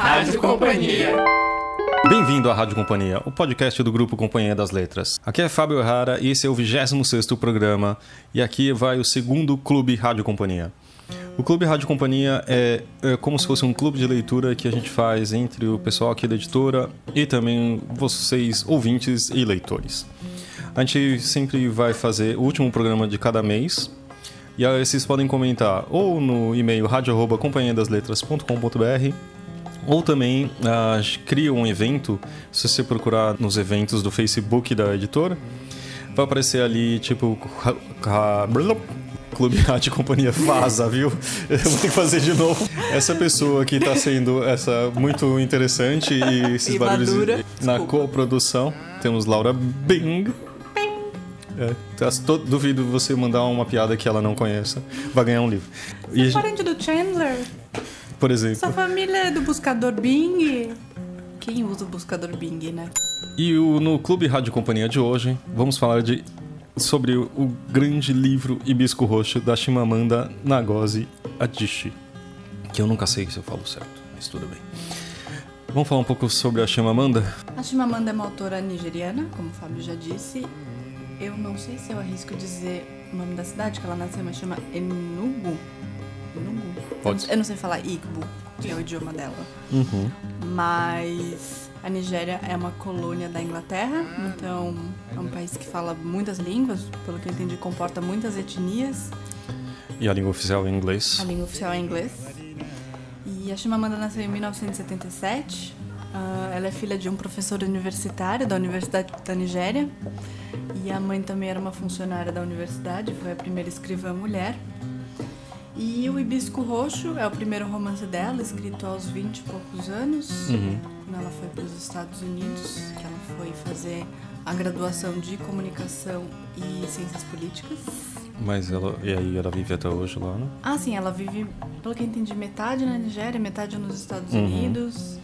Rádio Companhia. Bem-vindo à Rádio Companhia, o podcast do grupo Companhia das Letras. Aqui é Fábio Errara e esse é o 26º programa e aqui vai o segundo Clube Rádio Companhia. O Clube Rádio Companhia é, é, como se fosse um clube de leitura que a gente faz entre o pessoal aqui da editora e também vocês, ouvintes e leitores. A gente sempre vai fazer o último programa de cada mês. E aí vocês podem comentar ou no e-mail radio@companhiadasletras.com.br ou também uh, cria um evento, se você procurar nos eventos do Facebook da editora, vai aparecer ali tipo Clube Rádio Companhia vaza, viu? Eu vou ter que fazer de novo. Essa pessoa aqui está sendo essa muito interessante e esses E barulhos madura. na coprodução. Temos Laura Bing. É, tá, duvido você mandar uma piada que ela não conheça. Vai ganhar um livro. E, a gente- Parente do Chandler? Por exemplo. Sua família é do buscador Bing? Quem usa o buscador Bing, né? E o- no Clube Rádio Companhia de hoje, vamos falar de, sobre o, o grande livro Hibisco Roxo da Chimamanda Ngozi Adichie. Que eu nunca sei se eu falo certo, mas tudo bem. Vamos falar um pouco sobre a Chimamanda? A Chimamanda é uma autora nigeriana, como o Fábio já disse. Eu não sei se eu arrisco dizer o nome da cidade que ela nasceu, mas chama Enugu. Pode. Eu não sei falar Igbo, que é o idioma dela. Uhum. Mas a Nigéria é uma colônia da Inglaterra, então é um país que fala muitas línguas, pelo que eu entendi, comporta muitas etnias. E a língua oficial é inglês. A língua oficial é inglês. E a Chimamanda nasceu em 1977. Ah, ela é filha de um professor universitário da Universidade da Nigéria. E a mãe também era uma funcionária da universidade, foi a primeira escrivã mulher. E o Hibisco Roxo é o primeiro romance dela, escrito aos 20 e poucos anos, Uhum. quando ela foi para os Estados Unidos, que ela foi fazer a graduação de comunicação e ciências políticas. Mas ela. E aí ela vive até hoje lá, né? Ah, sim, ela vive, pelo que eu entendi, metade na Nigéria, metade nos Estados Uhum. Unidos.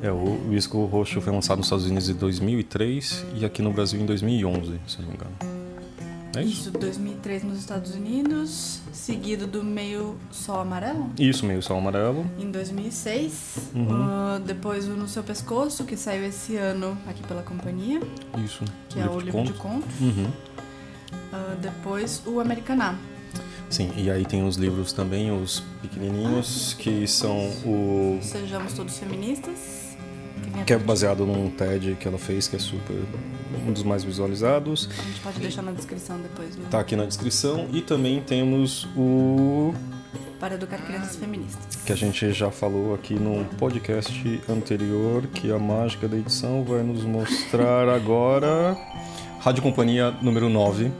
É, o Hibisco Roxo foi lançado nos Estados Unidos em 2003 e aqui no Brasil em 2011, se não me engano. É isso? Isso, 2003 nos Estados Unidos, seguido do Meio Sol Amarelo, Isso, meio sol amarelo. em 2006. Uhum. Ah, depois o No Seu Pescoço, que saiu esse ano aqui pela companhia, Isso. que é o livro de contos. Uhum. Ah, depois o Americaná. Sim, e aí tem os livros também, os pequenininhos, que são o. Sejamos Todos Feministas. Que, é baseado num TED que ela fez, que é super. um dos mais visualizados. A gente pode deixar na descrição depois, viu? Tá aqui na descrição. E também temos o. Para educar crianças feministas. que a gente já falou aqui num podcast anterior, que a mágica da edição vai nos mostrar agora. Rádio Companhia número 9.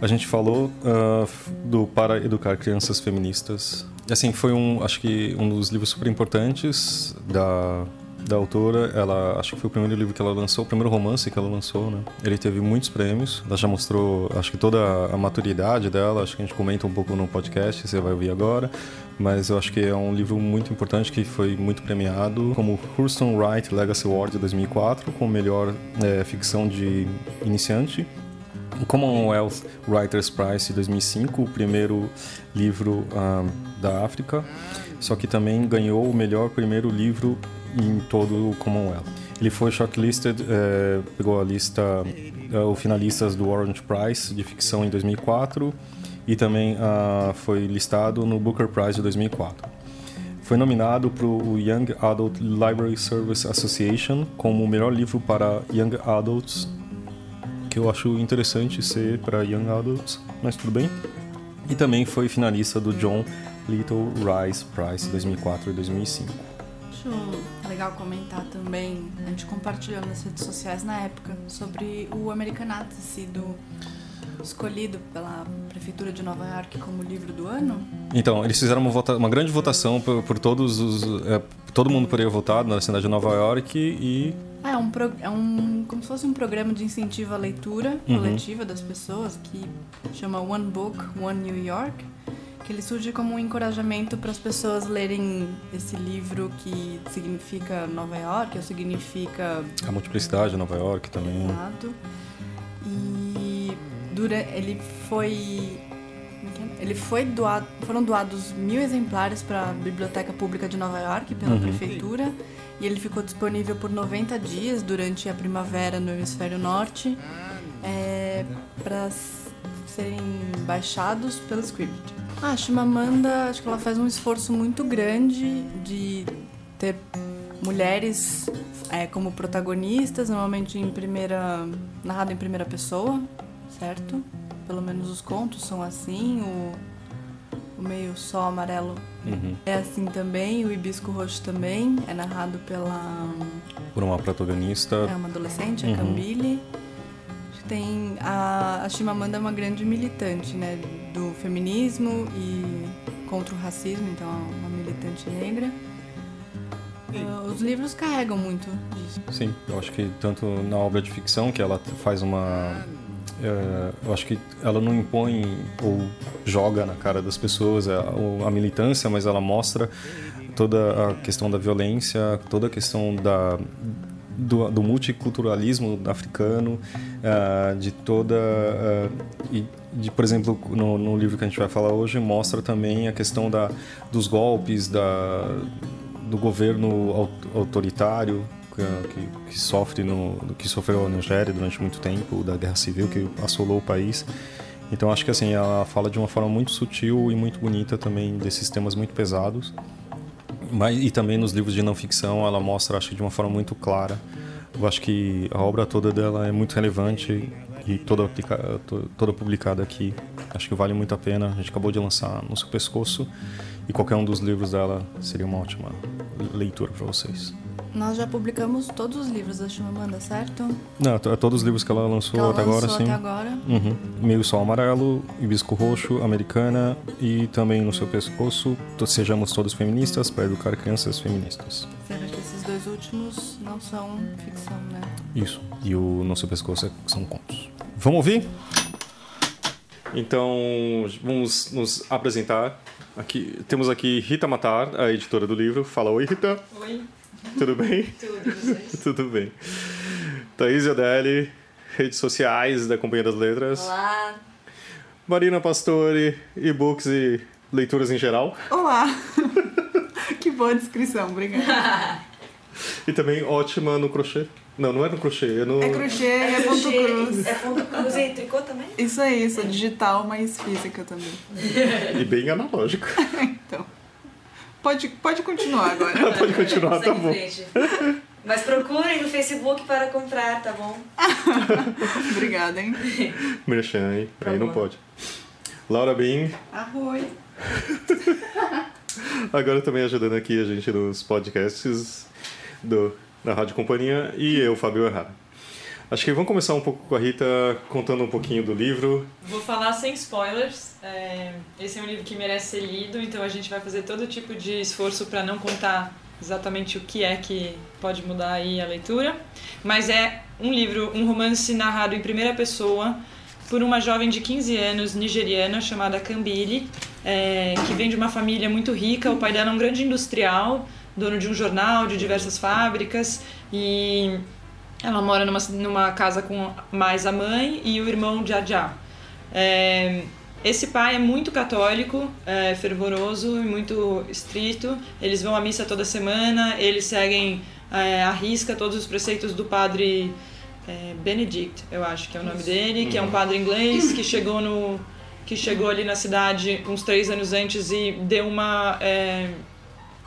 A gente falou ah, do Para Educar Crianças Feministas. Assim, foi um, acho que um dos livros super importantes da, da autora. Ela, acho que foi o primeiro livro que ela lançou, o primeiro romance que ela lançou, né? Ele teve muitos prêmios. Ela já mostrou, acho que toda a maturidade dela. Acho que a gente comenta um pouco no podcast, você vai ouvir agora. Mas eu acho que é um livro muito importante que foi muito premiado, como Hurston Wright Legacy Award de 2004, com melhor eh, ficção de iniciante. Commonwealth Writers Prize de 2005, o primeiro livro ah, da África, só que também ganhou o melhor primeiro livro em todo o Commonwealth. Ele foi shortlisted, eh, pegou a lista, eh, o finalistas do Orange Prize de ficção em 2004 e também ah, foi listado no Booker Prize de 2004. Foi nominado para o Young Adult Library Service Association como o melhor livro para Young Adults que eu acho interessante ser para Young Adults, mas tudo bem. E também foi finalista do John Little Rice Prize 2004 e 2005. Acho legal comentar também, a gente compartilhou nas redes sociais na época, sobre o Americanato ter sido escolhido pela Prefeitura de Nova York como livro do ano. Então, eles fizeram uma, vota- uma grande votação por, por todos os. é, todo mundo poderia votar na cidade de Nova York e. Ah, é um, é um como se fosse um programa de incentivo à leitura Uhum. coletiva das pessoas que chama One Book, One New York, que ele surge como um encorajamento para as pessoas lerem esse livro que significa Nova York, ou significa A multiplicidade de Nova York também. Exato. E dura, ele foi é é? ele foi doado, foram doados mil exemplares para a Biblioteca Pública de Nova York pela Uhum. prefeitura e ele ficou disponível por 90 dias durante a primavera no hemisfério norte para serem baixados pelo Script. Ah, a Chimamanda, acho que ela faz um esforço muito grande de ter mulheres é, como protagonistas, normalmente em primeira, narrado em primeira pessoa, certo? Pelo menos os contos são assim, o, o meio sol amarelo Uhum. é assim também, o hibisco roxo também, é narrado pela Por uma protagonista. é uma adolescente, a Uhum. Cambile. Tem a, a Chimamanda é uma grande militante, né, do feminismo e contra o racismo, então é uma militante negra. Ah, os livros carregam muito disso. Sim, eu acho que tanto na obra de ficção que ela faz uma. é, eu acho que ela não impõe ou joga na cara das pessoas a, a militância, mas ela mostra toda a questão da violência, toda a questão da, do, do multiculturalismo africano, ah, de toda. ah, e de, por exemplo, no, no livro que a gente vai falar hoje, mostra também a questão da, dos golpes, da, do governo au- autoritário que, que, que sofre no, que sofreu a Nigéria durante muito tempo, da guerra civil que assolou o país. Então acho que assim ela fala de uma forma muito sutil e muito bonita também desses temas muito pesados. Mas, e também nos livros de não ficção ela mostra, acho que de uma forma muito clara. Eu acho que a obra toda dela é muito relevante e toda, toda publicada aqui. Acho que vale muito a pena. A gente acabou de lançar no seu pescoço e qualquer um dos livros dela seria uma ótima leitura para vocês. Nós já publicamos todos os livros da Chimamanda, certo? Não, to- todos os livros que ela lançou Que ela até agora, lançou sim. até agora. Uhum. Meio Sol Amarelo, Hibisco Roxo, Americana e também No Seu Pescoço, Sejamos Todos Feministas para Educar Crianças Feministas. Sendo que esses dois últimos não são ficção, né? Isso. E o No Seu Pescoço é- são contos. Vamos ouvir? Então, vamos nos apresentar. Aqui, temos aqui Rita Matar, a editora do livro. Fala oi, Rita. Oi, Tudo bem? tudo vocês? Tudo bem. Thaís Odelli, redes sociais da Companhia das Letras. Olá, Marina Pastore, e-books e leituras em geral. Olá! que boa descrição, obrigada. E também ótima no crochê. Não, não é no crochê, é no. É crochê e é ponto crochê, cruz. É ponto cruz e tricô também? Isso aí, sou digital, mas física também. E bem analógico. Então, pode, pode continuar agora. Pode continuar, tá bom. Mas procurem no Facebook para comprar, tá bom? Obrigada, hein? Merchan, hein? Aí não pode. Laura Bin, Arroi. agora também ajudando aqui a gente nos podcasts do, da Rádio Companhia. E eu, Fábio Errara. Acho que vamos começar um pouco com a Rita contando um pouquinho do livro. Vou falar sem spoilers. É, esse é um livro que merece ser lido, então a gente vai fazer todo tipo de esforço para não contar exatamente o que é que pode mudar aí a leitura. Mas é um livro, um romance narrado em primeira pessoa por uma jovem de 15 anos nigeriana chamada Kambili, é, que vem de uma família muito rica. O pai dela é um grande industrial, dono de um jornal, de diversas fábricas e ela mora numa, numa casa com mais a mãe e o irmão Jajá. É, esse pai é muito católico, é, fervoroso e muito estrito. Eles vão à missa toda semana, eles seguem é, à risca todos os preceitos do padre é, Benedict, eu acho que é o nome dele, que é um padre inglês que chegou no que chegou ali na cidade uns três anos antes e deu uma é,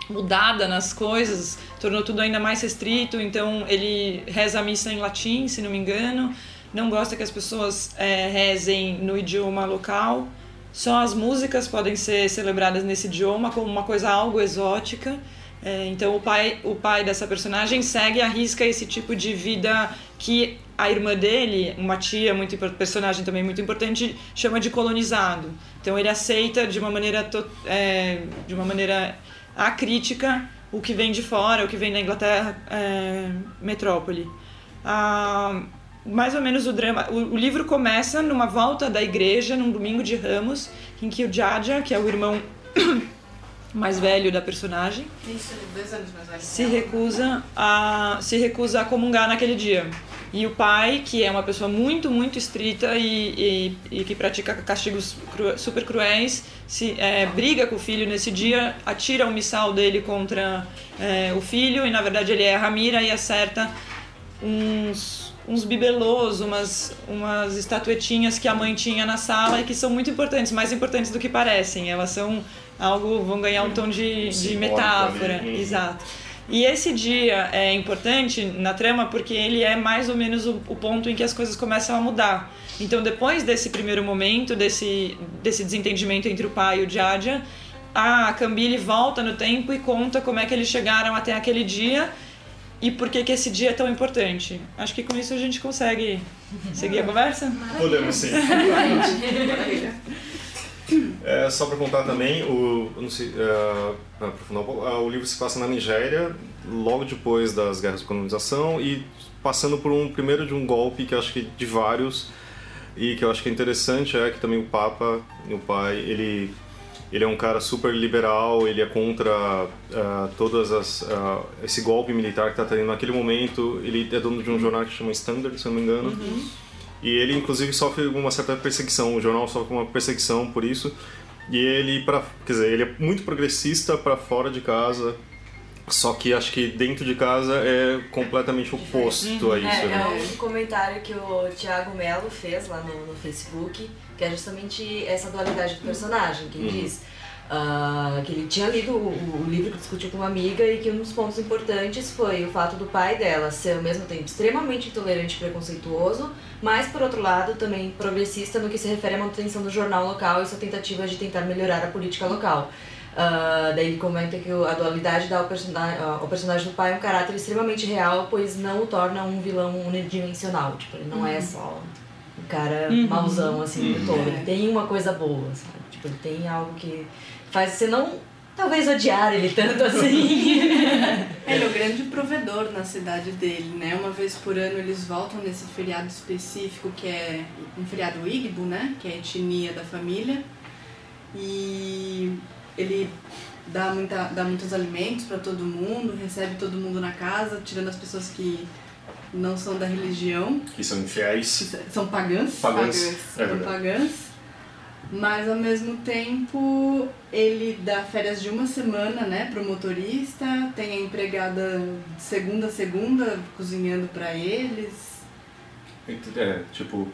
mudada nas coisas, tornou tudo ainda mais restrito. Então ele reza a missa em latim, se não me engano. Não gosta que as pessoas é, rezem no idioma local. Só as músicas podem ser celebradas nesse idioma como uma coisa algo exótica. É, então o pai, o pai dessa personagem segue à risca esse tipo de vida que a irmã dele, uma tia muito personagem também muito importante, chama de colonizado. Então ele aceita de uma maneira é, de uma maneira acrítica o que vem de fora, o que vem da Inglaterra é, metrópole. Ah, mais ou menos o drama. O, o livro começa numa volta da igreja num domingo de Ramos, em que o Jaja, que é o irmão mais velho da personagem, Isso, dois anos mais velho. se recusa a se recusa a comungar naquele dia. E o pai, que é uma pessoa muito, muito estrita e, e, e que pratica castigos cru, super cruéis, se é, briga com o filho nesse dia, atira o missal dele contra é, o filho e na verdade ele erra a mira e acerta uns, uns bibelôs, umas, umas estatuetinhas que a mãe tinha na sala e que são muito importantes, mais importantes do que parecem. Elas são algo, vão ganhar um tom de, de metáfora. Ali. Exato. E esse dia é importante na trama porque ele é mais ou menos o, o, ponto em que as coisas começam a mudar. Então, depois desse primeiro momento, desse, desse desentendimento entre o pai e o Jaja, a Cambile volta no tempo e conta como é que eles chegaram até aquele dia e por que, que esse dia é tão importante. Acho que com isso a gente consegue seguir a conversa? Podemos sim. É, só para contar também, o, sei, uh, o livro se passa na Nigéria, logo depois das guerras de colonização e passando por um primeiro de um golpe que acho que de vários e que eu acho que é interessante é que também o Papa, o pai, ele ele é um cara super liberal, ele é contra uh, todas as uh, esse golpe militar que está tendo naquele momento. Ele é dono de um jornal que chama Standard, se não me engano. Uhum. E ele inclusive sofre uma certa perseguição. O jornal sofre uma perseguição por isso. E ele para, quer dizer, ele é muito progressista para fora de casa. Só que acho que dentro de casa é completamente oposto uhum. a isso. É, né? é um comentário que o Thiago Melo fez lá no, no Facebook que é justamente essa dualidade do personagem, que ele uhum. diz uh, que ele tinha lido o, o, livro que discutiu com uma amiga e que um dos pontos importantes foi o fato do pai dela ser ao mesmo tempo extremamente intolerante e preconceituoso, mas por outro lado também progressista no que se refere à manutenção do jornal local e sua tentativa de tentar melhorar a política local. Uh, daí ele comenta que a dualidade dá ao personagem, ao personagem do pai um caráter extremamente real, pois não o torna um vilão unidimensional. Tipo, ele não é uhum. é só um cara uhum. mauzão, assim, uhum. todo. Ele tem uma coisa boa, sabe? Tipo, ele tem algo que faz você não, talvez, odiar ele tanto assim. ele é o grande provedor na cidade dele, né? Uma vez por ano eles voltam nesse feriado específico que é um feriado Igbo, né? Que é a etnia da família. E ele dá, muita, dá muitos alimentos para todo mundo, recebe todo mundo na casa, tirando as pessoas que não são da religião. Que são infiéis. São pagãs. Pagãs. pagãs. É são pagãs. Mas ao mesmo tempo ele dá férias de uma semana, né, pro motorista, tem a empregada de segunda a segunda cozinhando para eles. É, tipo,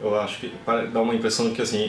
eu acho que dá uma impressão que assim,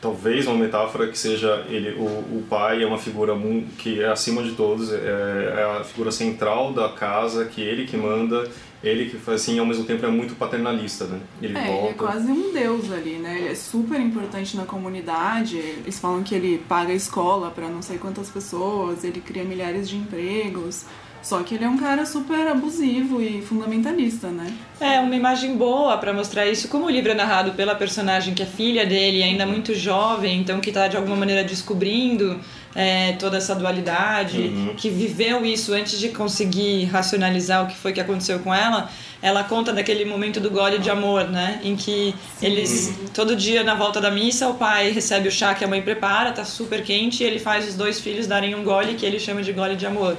talvez uma metáfora que seja ele o, o pai é uma figura que é acima de todos é, é, a figura central da casa que ele que manda ele que faz assim ao mesmo tempo é muito paternalista né? Ele é, volta ele é quase um deus ali né? Ele é super importante na comunidade eles falam que ele paga a escola para não sei quantas pessoas ele cria milhares de empregos só que ele é um cara super abusivo e fundamentalista, né? É, uma imagem boa para mostrar isso. Como o livro é narrado pela personagem que é filha dele, ainda muito jovem, então que está de alguma maneira descobrindo é, toda essa dualidade, uhum. que viveu isso antes de conseguir racionalizar o que foi que aconteceu com ela, ela conta daquele momento do gole de amor, né? Em que Sim. eles, todo dia na volta da missa, o pai recebe o chá que a mãe prepara, tá super quente, e ele faz os dois filhos darem um gole que ele chama de gole de amor.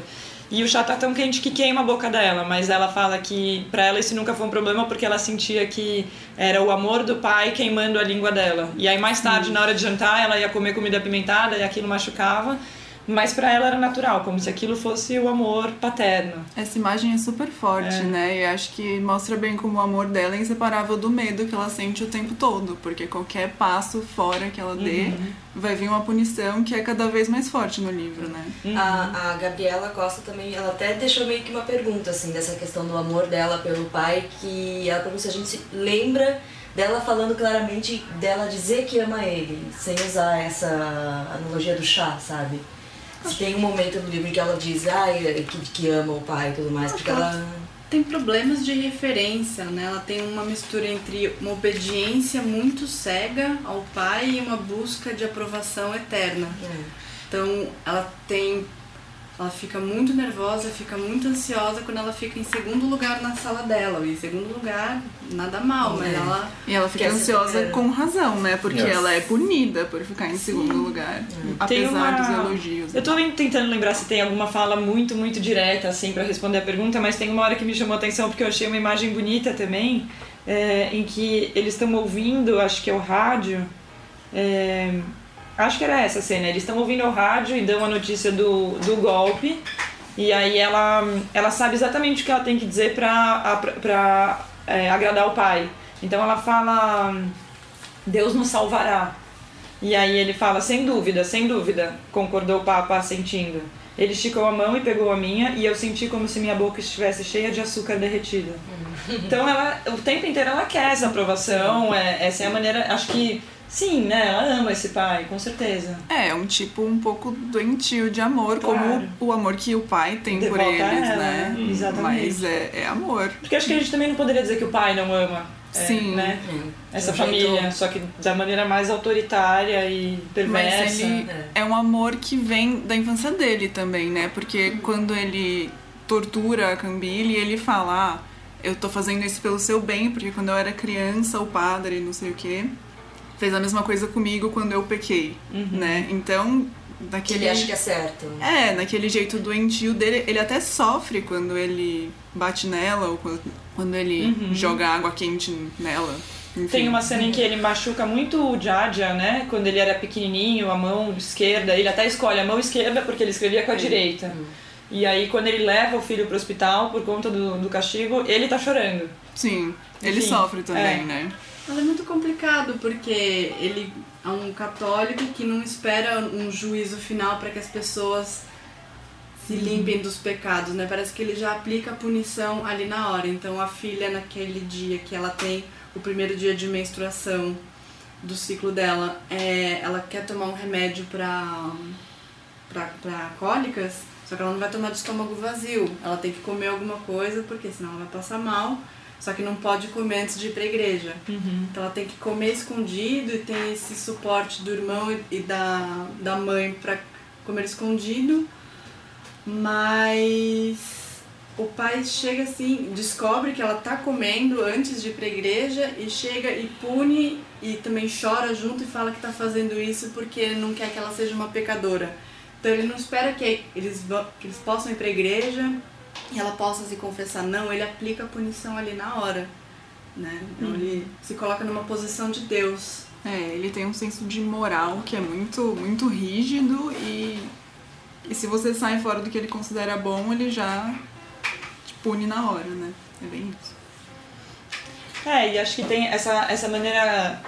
E o chá tá tão quente que queima a boca dela, mas ela fala que para ela isso nunca foi um problema porque ela sentia que era o amor do pai queimando a língua dela. E aí mais tarde, na hora de jantar, ela ia comer comida apimentada e aquilo machucava. Mas para ela era natural, como se aquilo fosse o amor paterno. Essa imagem é super forte, é. né? E acho que mostra bem como o amor dela é inseparável do medo que ela sente o tempo todo, porque qualquer passo fora que ela dê uhum. vai vir uma punição que é cada vez mais forte no livro, né? Uhum. A, a Gabriela Costa também, ela até deixou meio que uma pergunta, assim, dessa questão do amor dela pelo pai, que ela pergunta se a gente se lembra dela falando claramente, dela dizer que ama ele, sem usar essa analogia do chá, sabe? Tem um momento no livro que ela diz ah, que, que ama o pai e tudo mais, porque ela. Tem problemas de referência, né? Ela tem uma mistura entre uma obediência muito cega ao pai e uma busca de aprovação eterna. É. Então, ela tem ela fica muito nervosa, fica muito ansiosa quando ela fica em segundo lugar na sala dela. E em segundo lugar, nada mal, mas É. ela. E ela fica ansiosa com razão, né? Porque Yes. ela é punida por ficar em segundo lugar. Tem Apesar uma- dos elogios. Eu tô tentando lembrar se tem alguma fala muito, muito direta, assim, pra responder a pergunta, mas tem uma hora que me chamou a atenção porque eu achei uma imagem bonita também, é, em que eles estão ouvindo, acho que é o rádio. é, acho que era essa a cena. Eles estão ouvindo o rádio e dão a notícia do, do golpe. E aí ela, ela sabe exatamente o que ela tem que dizer pra, pra, pra, é, agradar o pai. Então ela fala: Deus nos salvará. E aí ele fala, sem dúvida, sem dúvida, concordou o Papa assentindo. Ele esticou a mão e pegou a minha e eu senti como se minha boca estivesse cheia de açúcar derretido. Então ela, o tempo inteiro ela quer essa aprovação, é, essa é a maneira, acho que sim, né? Ela ama esse pai, com certeza. É, um tipo um pouco doentio de amor, Claro. como o amor que o pai tem De por eles, ela, né? né? Exatamente. Mas é, é amor. Porque acho que a gente também não poderia dizer que o pai não ama. é, Sim. Né? É. Essa um jeito- família, só que da maneira mais autoritária e perversa. Mas ele é um amor que vem da infância dele também, né? Porque quando ele tortura a Cambile, ele fala: ah, eu tô fazendo isso pelo seu bem, porque quando eu era criança, o padre, não sei o quê, fez a mesma coisa comigo quando eu pequei, né? Então, Que daquele. ele acha que é certo. É, naquele jeito doentio dele, ele até sofre quando ele bate nela ou quando, quando ele joga água quente nela. Enfim. Tem uma cena em que ele machuca muito o Jaja, né? Quando ele era pequenininho, a mão esquerda. Ele até escolhe a mão esquerda porque ele escrevia com a direita. E aí, quando ele leva o filho pro hospital por conta do, do castigo, ele tá chorando. Sim, ele Enfim, sofre também, é. né? Mas é muito complicado, porque ele é um católico que não espera um juízo final para que as pessoas se limpem dos pecados, né? Parece que ele já aplica a punição ali na hora. Então a filha, naquele dia que ela tem o primeiro dia de menstruação do ciclo dela, é, ela quer tomar um remédio para para cólicas, só que ela não vai tomar de estômago vazio. Ela tem que comer alguma coisa, porque senão ela vai passar mal. Só que não pode comer antes de ir pra igreja. Então ela tem que comer escondido e tem esse suporte do irmão e- da, da mãe pra comer escondido. Mas o pai chega assim, descobre que ela tá comendo antes de ir pra igreja e chega e pune e também chora junto e fala que tá fazendo isso porque ele não quer que ela seja uma pecadora. Então ele não espera que eles, vão, que eles possam ir pra igreja e ela possa se confessar. Não, ele aplica a punição ali na hora. Né? Então ele se coloca numa posição de Deus. É, ele tem um senso de moral que é muito, muito rígido e, e se você sai fora do que ele considera bom, ele já te pune na hora, né? É bem isso. É, e acho que tem essa, essa maneira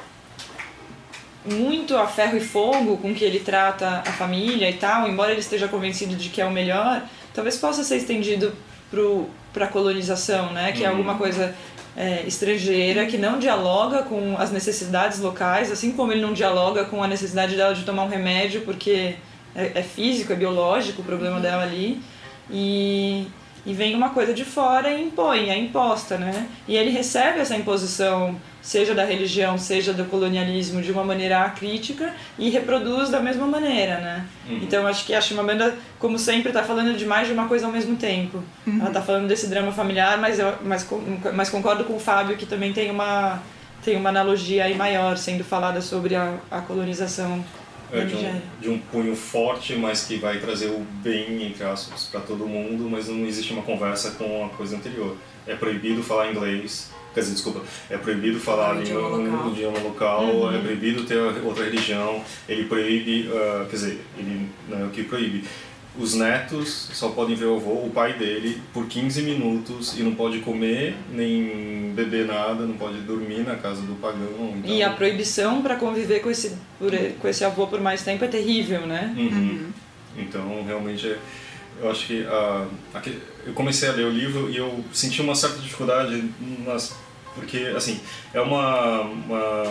muito a ferro e fogo com que ele trata a família e tal, embora ele esteja convencido de que é o melhor, talvez possa ser estendido para a colonização, né? Que é alguma coisa é, estrangeira que não dialoga com as necessidades locais, assim como ele não dialoga com a necessidade dela de tomar um remédio porque é, é físico, é biológico o problema dela ali. E, e vem uma coisa de fora e impõe, é imposta, né? E ele recebe essa imposição, seja da religião, seja do colonialismo, de uma maneira crítica e reproduz da mesma maneira, né? Então acho que a Chimamanda, como sempre, está falando de mais de uma coisa ao mesmo tempo. Ela está falando desse drama familiar, mas, eu, mas, com- mas concordo com o Fábio que também tem uma, tem uma analogia aí maior sendo falada sobre a, a colonização É, de, um, de um punho forte, mas que vai trazer o bem, entre aspas, para todo mundo, mas não existe uma conversa com a coisa anterior. É proibido falar inglês, quer dizer, desculpa, é proibido falar o idioma local. idioma local, é proibido ter outra religião, ele proíbe, ah, quer dizer, ele não é o que proíbe. Os netos só podem ver o avô, o pai dele, por 15 minutos e não pode comer, nem beber nada, não pode dormir na casa do pagão. Então... E a proibição para conviver com esse, com esse avô por mais tempo é terrível, né? Uhum. Então, realmente, é- eu acho que ah, aque- eu comecei a ler o livro e eu senti uma certa dificuldade nas porque assim é uma uma,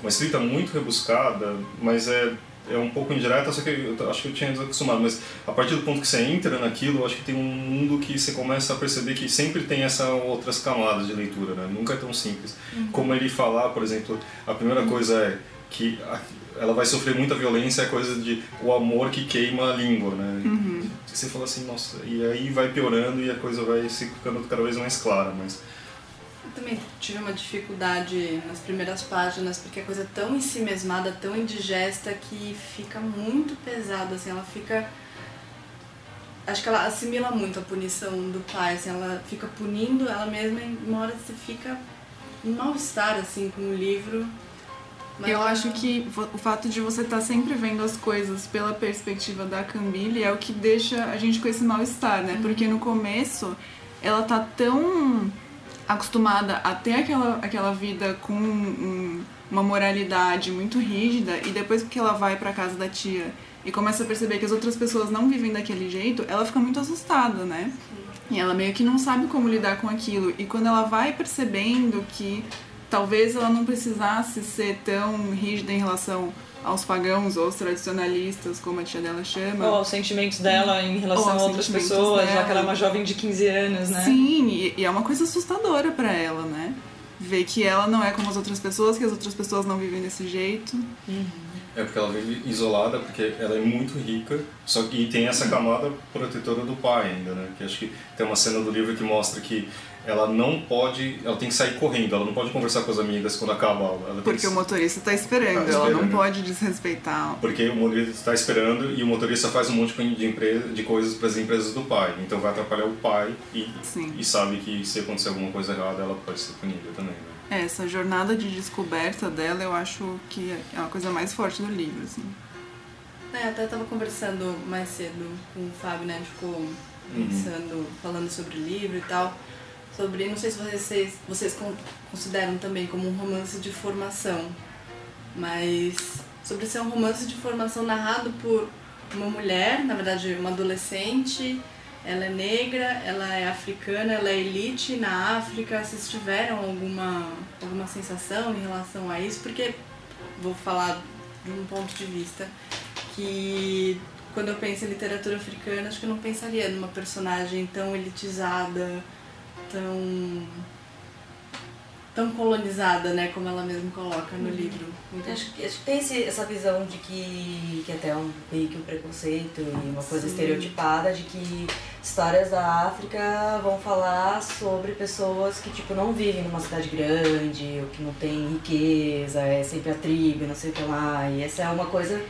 uma escrita muito rebuscada, mas é é um pouco indireta, só que eu acho que eu tinha desacostumado, mas a partir do ponto que você entra naquilo, eu acho que tem um mundo que você começa a perceber que sempre tem essas outras camadas de leitura, né? Nunca é tão simples. Como ele falar, por exemplo, a primeira coisa é que ela vai sofrer muita violência, é coisa de o amor que queima a língua, né? você fala assim, nossa, e aí vai piorando e a coisa vai se ficando cada vez mais clara, mas também tive uma dificuldade nas primeiras páginas, porque a coisa é tão ensimesmada, tão indigesta, que fica muito pesado, assim, ela fica... Acho que ela assimila muito a punição do pai, assim, ela fica punindo ela mesma e uma hora você fica em mal-estar, assim, com o livro. Mas eu acho que o fato de você estar tá sempre vendo as coisas pela perspectiva da Camille é o que deixa a gente com esse mal-estar, né? Uhum. Porque no começo ela tá tão acostumada a ter aquela, aquela vida com um, uma moralidade muito rígida e depois que ela vai para casa da tia e começa a perceber que as outras pessoas não vivem daquele jeito, ela fica muito assustada, né? E ela meio que não sabe como lidar com aquilo. E quando ela vai percebendo que talvez ela não precisasse ser tão rígida em relação aos pagãos ou aos tradicionalistas, como a tia dela chama. Ou aos sentimentos dela em relação a outras pessoas, dela. já que ela é uma jovem de 15 anos, né? Sim, e, e é uma coisa assustadora para ela, né? Ver que ela não é como as outras pessoas, que as outras pessoas não vivem desse jeito. Uhum. É porque ela vive isolada, porque ela é muito rica, só que tem essa camada protetora do pai ainda, né? Que acho que tem uma cena do livro que mostra que ela não pode, ela tem que sair correndo, ela não pode conversar com as amigas quando acaba a aula. Ela porque que... o motorista está esperando, tá esperando, ela não pode desrespeitar. Porque o motorista está esperando e o motorista faz um monte de, empresa, de coisas para as empresas do pai, então vai atrapalhar o pai e, e sabe que se acontecer alguma coisa errada ela pode ser punida também. Né? É, essa jornada de descoberta dela eu acho que é uma coisa mais forte do livro, assim. É, até estava conversando mais cedo com o Fábio, né? A ficou uhum. pensando, uhum. falando sobre o livro e tal sobre, não sei se vocês, vocês consideram também como um romance de formação, mas sobre ser um romance de formação narrado por uma mulher, na verdade uma adolescente, ela é negra, ela é africana, ela é elite na África, vocês tiveram alguma, alguma sensação em relação a isso? Porque vou falar de um ponto de vista que quando eu penso em literatura africana, acho que eu não pensaria numa personagem tão elitizada, tão tão colonizada, né, como ela mesma coloca no uhum. livro. Muito... Acho, que, acho que tem esse, essa visão de que, que até é um meio que um preconceito e uma coisa Sim. estereotipada de que histórias da África vão falar sobre pessoas que tipo não vivem numa cidade grande ou que não tem riqueza, é sempre a tribo, não sei o que lá. E essa é uma coisa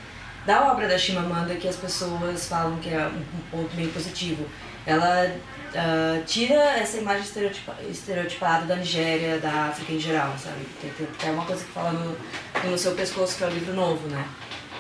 da obra da Chimamanda que as pessoas falam que é um ponto bem positivo. Ela uh, tira essa imagem estereotipa, estereotipada da Nigéria, da África em geral, sabe? Que é uma coisa que fala no, no seu pescoço, que é o livro novo, né?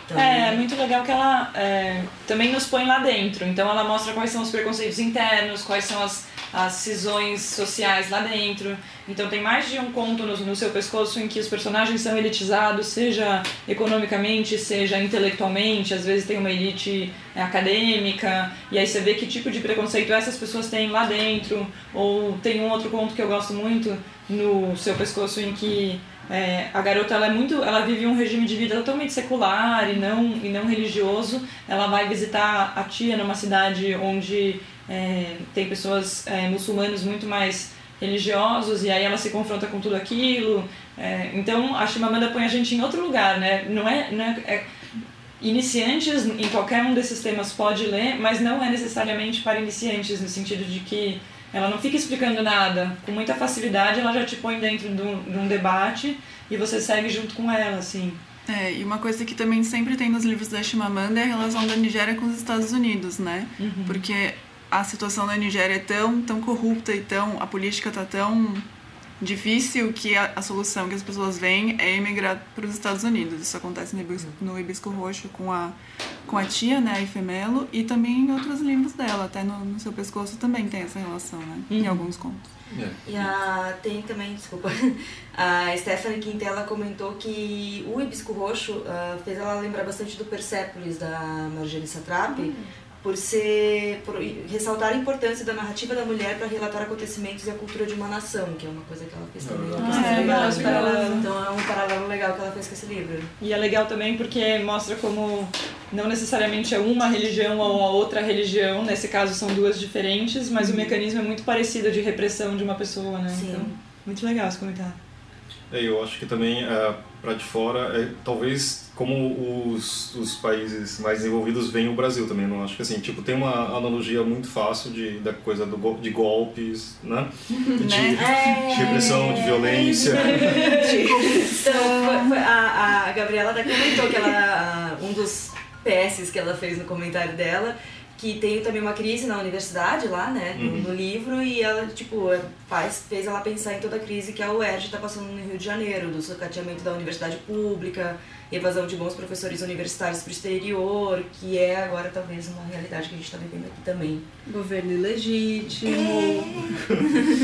Então... É, é muito legal que ela é, também nos põe lá dentro. Então ela mostra quais são os preconceitos internos, quais são as as cisões sociais lá dentro. Então tem mais de um conto no, no, seu pescoço em que os personagens são elitizados, seja economicamente, seja intelectualmente, às vezes tem uma elite é, acadêmica, e aí você vê que tipo de preconceito essas pessoas têm lá dentro. Ou tem um outro conto que eu gosto muito no seu pescoço em que é, a garota ela é muito, ela vive um regime de vida totalmente secular e não e não religioso. Ela vai visitar a tia numa cidade onde é, tem pessoas é, muçulmanos muito mais religiosos e aí ela se confronta com tudo aquilo. É, então a Chimamanda põe a gente em outro lugar, né? Não é, não é, é, iniciantes em qualquer um desses temas pode ler, mas não é necessariamente para iniciantes no sentido de que ela não fica explicando nada. Com muita facilidade ela já te põe dentro de um, de um debate e você segue junto com ela, assim. É, e uma coisa que também sempre tem nos livros da Chimamanda é a relação da Nigéria com os Estados Unidos, né? Uhum. Porque a situação na Nigéria é tão, tão corrupta e tão, a política está tão difícil que a, a, solução que as pessoas veem é emigrar para os Estados Unidos. Isso acontece no Hibisco, no Hibisco Roxo com a, com a tia, né, a Ifemelo, e também em outros livros dela, até no, no seu pescoço também tem essa relação, né, uhum. em alguns contos. Yeah. É. E a, tem também, desculpa, a Stephanie Quintela comentou que o Hibisco Roxo uh, fez ela lembrar bastante do Persepolis da Marjane Satrapi, uhum por ser por ressaltar a importância da narrativa da mulher para relatar acontecimentos e a cultura de uma nação, que é uma coisa que ela fez também. Ah, é, legal, então é um paralelo legal que ela fez com esse livro. E é legal também porque mostra como não necessariamente é uma religião ou a outra religião, nesse caso são duas diferentes, mas uhum. o mecanismo é muito parecido de repressão de uma pessoa, né? Sim. Então, muito legal esse comentário. É, eu acho que também uh, para de fora, é, talvez como os, os países mais desenvolvidos veem o Brasil também, não acho que assim, tipo, tem uma analogia muito fácil de, da coisa do, go- de golpes, né? De, de repressão, de violência. Então, a, a Gabriela até comentou que ela, um dos PS que ela fez no comentário dela, que tem também uma crise na universidade lá, né, no, Uhum. no livro, e ela, tipo, faz, fez ela pensar em toda a crise que a UERJ está passando no Rio de Janeiro, do sucateamento da universidade pública, evasão de bons professores universitários para o exterior, que é agora talvez uma realidade que a gente está vivendo aqui também. Governo ilegítimo.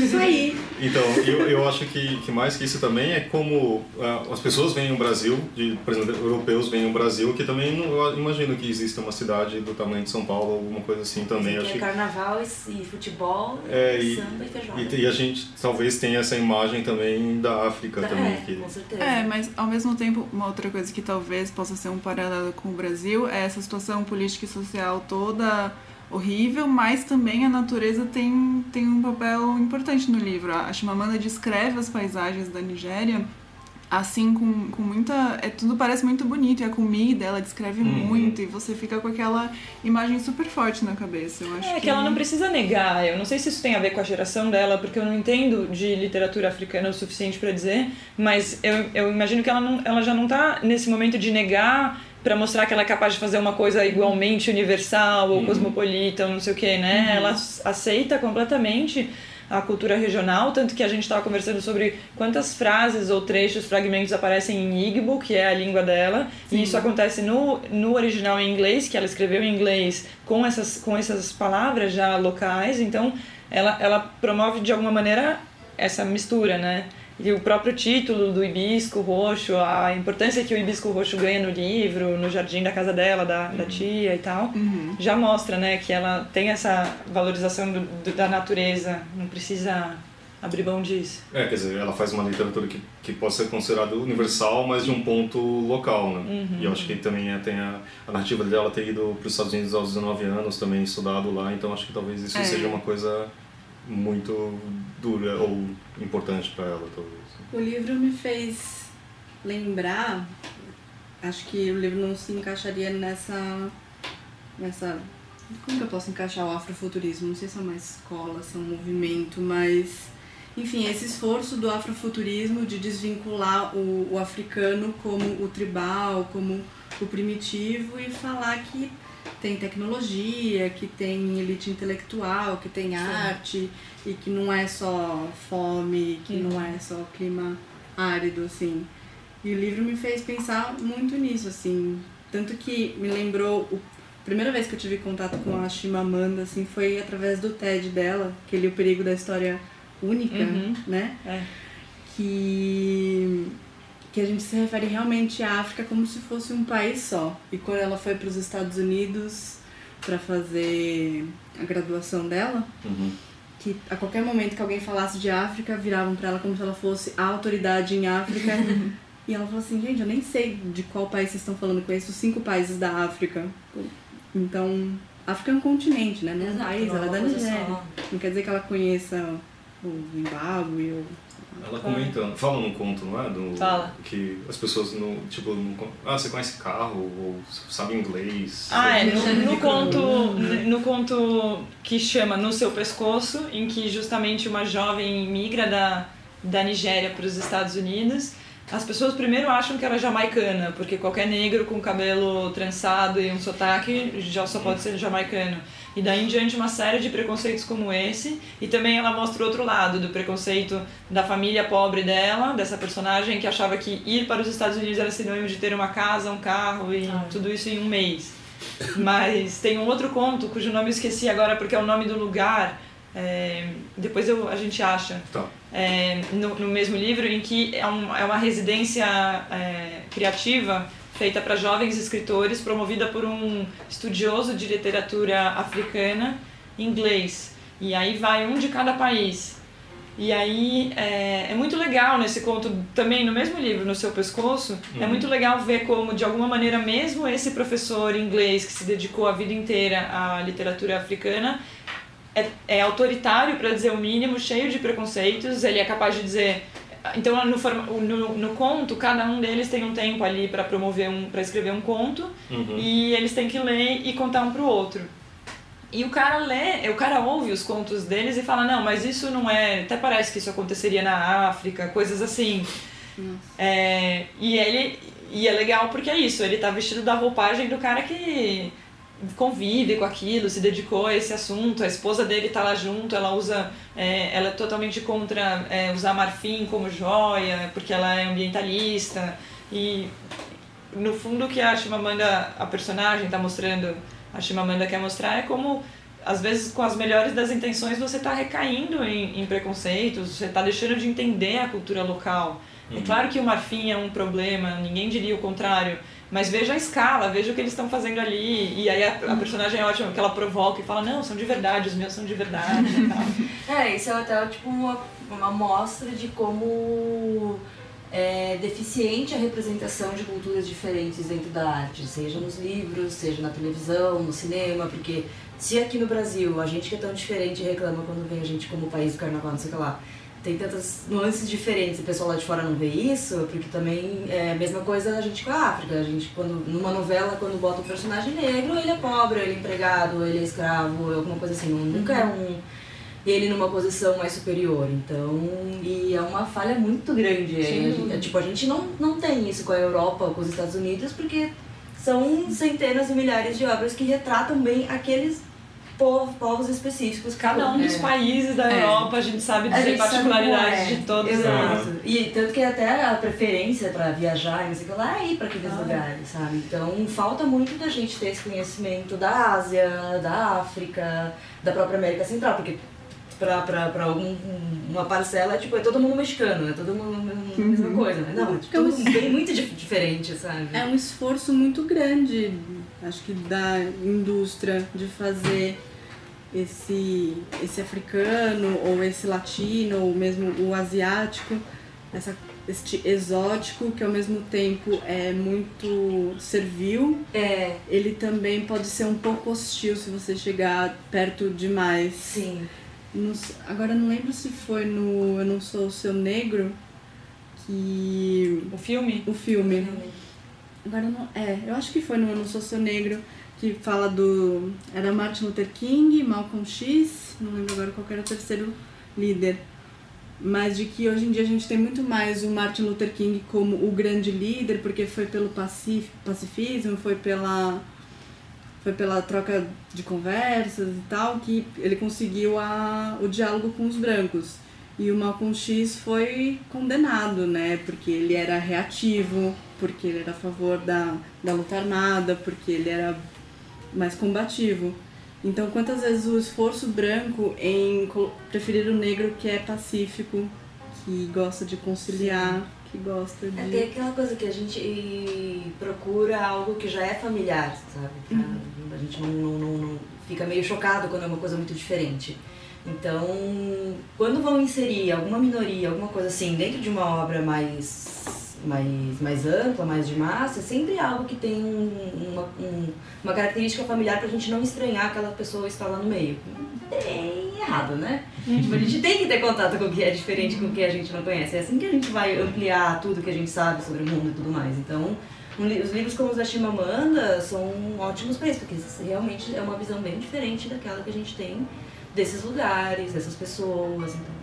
Isso aí. Então, eu, eu acho que, que mais que isso também é como ah, as pessoas veem o Brasil, de, por exemplo, europeus veem o Brasil, que também não, eu imagino que exista uma cidade do tamanho de São Paulo, alguma coisa assim também. que Acho é carnaval e, e futebol, É, e e- samba e feijoada. e, e a gente talvez tenha essa imagem também da África também. é, Que, com certeza. É, mas ao mesmo tempo, uma outra coisa que talvez possa ser um paralelo com o Brasil é essa situação política e social toda horrível, mas também a natureza tem, tem um papel importante no livro. A Chimamanda descreve as paisagens da Nigéria assim com, com muita. É, tudo parece muito bonito, e a comida ela descreve Uhum. muito, e você fica com aquela imagem super forte na cabeça. Eu acho É que ela não precisa negar. Eu não sei se isso tem a ver com a geração dela, porque eu não entendo de literatura africana o suficiente para dizer, mas eu, eu imagino que ela, não, ela já não tá nesse momento de negar para mostrar que ela é capaz de fazer uma coisa igualmente universal ou cosmopolita ou não sei o que, né? Ela s- aceita completamente a cultura regional, tanto que a gente estava conversando sobre quantas frases ou trechos, fragmentos aparecem em Igbo, que é a língua dela, e isso acontece no, no original em inglês, que ela escreveu em inglês com essas, com essas palavras já locais, então ela, ela promove de alguma maneira essa mistura, né? E o próprio título do hibisco roxo, a importância que o hibisco roxo ganha no livro, no jardim da casa dela, da, da tia e tal, já mostra, né, que ela tem essa valorização do, do- da natureza, não precisa abrir mão disso. É, quer dizer, ela faz uma literatura que, que pode ser considerada universal, mas de um ponto local, né? E eu acho que também é, tem a, a narrativa dela ter ido para os Estados Unidos aos 19 anos, também estudado lá, então acho que talvez isso É. seja uma coisa muito dura ou importante para ela, talvez. O livro me fez lembrar, acho que o livro não se encaixaria nessa. nessa. Como que eu posso encaixar o afrofuturismo? Não sei se é uma escola, se é um movimento, mas. Enfim, esse esforço do afrofuturismo de desvincular o, o africano como o tribal, como o primitivo e falar que tem tecnologia, que tem elite intelectual, que tem arte e que não é só fome, que não é só clima árido, assim. E o livro me fez pensar muito nisso, assim. Tanto que me lembrou. A primeira vez que eu tive contato com a Chimamanda, assim, foi através do TED dela, aquele O Perigo da História Única, Uhum. né? É. Que, que a gente se refere realmente à África como se fosse um país só. E quando ela foi para os Estados Unidos para fazer a graduação dela, Uhum. que a qualquer momento que alguém falasse de África, viravam para ela como se ela fosse a autoridade em África. e ela falou assim, gente, eu nem sei de qual país vocês estão falando, conheço cinco países da África. Então, África é um continente, né? Não é um país, ela é da Nigéria. Não quer dizer que ela conheça o Zimbábue ou... Ela comentando, fala num conto, não é? Do, Fala. Que as pessoas, no, tipo, no, ah, você conhece carro, ou sabe inglês. Ah, é, no, no conto, no conto que chama No Seu Pescoço, em que justamente uma jovem migra da, da Nigéria para os Estados Unidos, as pessoas primeiro acham que ela é jamaicana, porque qualquer negro com cabelo trançado e um sotaque já só pode ser jamaicano. E daí em diante uma série de preconceitos como esse, e também ela mostra o outro lado do preconceito da família pobre dela, dessa personagem que achava que ir para os Estados Unidos era sinônimo de ter uma casa, um carro e Ai. tudo isso em um mês. Mas tem um outro conto, cujo nome eu esqueci agora porque é o nome do lugar, é, depois eu, a gente acha, Tá. é, no, no mesmo livro, em que é, um, é uma residência é, criativa feita para jovens escritores, promovida por um estudioso de literatura africana inglês. E aí vai um de cada país. E aí é, é muito legal nesse conto, também no mesmo livro, No Seu Pescoço, é Uhum. muito legal ver como, de alguma maneira, mesmo esse professor inglês que se dedicou a vida inteira à literatura africana, é, é autoritário, para dizer o mínimo, cheio de preconceitos, ele é capaz de dizer então no, no, no conto, cada um deles tem um tempo ali para promover um, para escrever um conto Uhum. e eles têm que ler e contar um pro outro. E o cara lê, o cara ouve os contos deles e fala, não, mas isso não é. Até parece que isso aconteceria na África, coisas assim. É, e ele. E é legal porque é isso, ele tá vestido da roupagem do cara que convive com aquilo, se dedicou a esse assunto, a esposa dele tá lá junto, ela usa. é, ela é totalmente contra é, usar marfim como joia, porque ela é ambientalista. E no fundo o que a Chimamanda, a personagem, tá mostrando, a Chimamanda quer mostrar é como às vezes com as melhores das intenções você tá recaindo em, em preconceitos, você tá deixando de entender a cultura local. É claro que o marfim é um problema, ninguém diria o contrário, mas veja a escala, veja o que eles estão fazendo ali. E aí a, a personagem é ótima, porque ela provoca e fala, não, são de verdade, os meus são de verdade e tal. É, isso é até tipo uma, uma amostra de como é deficiente a representação de culturas diferentes dentro da arte, seja nos livros, seja na televisão, no cinema, porque se aqui no Brasil a gente que é tão diferente reclama quando vem a gente como país do carnaval, não sei o que lá, tem tantas nuances diferentes e o pessoal lá de fora não vê isso, porque também é a mesma coisa a gente com a África. A gente, quando, numa novela, quando bota um personagem negro, ele é pobre, ele é empregado, ele é escravo, alguma coisa assim. Nunca é um ele numa posição mais superior. Então, e é uma falha muito grande. É, é, tipo, a gente não, não tem isso com a Europa ou com os Estados Unidos, porque são centenas e milhares de obras que retratam bem aqueles povos, povos específicos. Cada um dos É. países da É. Europa, a gente sabe dizer particularidades é. de todos eles. Exato. E tanto que até a preferência pra viajar e não sei o que lá é ir pra aqueles Ah. lugares, sabe? Então falta muito da gente ter esse conhecimento da Ásia, da África, da própria América Central, porque pra, pra, uma parcela é tipo, é todo mundo mexicano, é todo mundo a mesma coisa, né? Não, é tudo bem muito dif- diferente, sabe? É um esforço muito grande, acho que da indústria de fazer esse, esse africano ou esse latino ou mesmo o asiático, essa, este exótico que ao mesmo tempo é muito servil, É, ele também pode ser um pouco hostil se você chegar perto demais. sim. Não agora não lembro se foi no Eu Não Sou o Seu Negro que O filme? o filme Agora não. É, eu acho que foi no Sou Seu Negro que fala do. Era Martin Luther King, Malcolm X, não lembro agora qual era o terceiro líder. Mas de que hoje em dia a gente tem muito mais o Martin Luther King como o grande líder, porque foi pelo pacif pacifismo, foi pela. Foi pela troca de conversas e tal, que ele conseguiu a, o diálogo com os brancos. E o Malcolm X foi condenado, né? Porque ele era reativo, porque ele era a favor da, da luta armada, porque ele era mais combativo. Então, quantas vezes o esforço branco em preferir o negro que é pacífico, que gosta de conciliar, que gosta É, tem de. aquela coisa que a gente procura algo que já é familiar, sabe? Pra- A gente não, não- não fica meio chocado quando é uma coisa muito diferente. Então, quando vão inserir alguma minoria, alguma coisa assim, dentro de uma obra mais, mais, mais ampla, mais de massa, é sempre algo que tem um- uma, um- uma característica familiar pra gente não estranhar aquela pessoa estar lá no meio. Bem errado, né? Tipo, a gente tem que ter contato com o que é diferente, com o que a gente não conhece. É assim que a gente vai ampliar tudo que a gente sabe sobre o mundo e tudo mais. Então, os livros como os da Chimamanda são ótimos para isso, porque realmente é uma visão bem diferente daquela que a gente tem desses lugares, dessas pessoas. Então,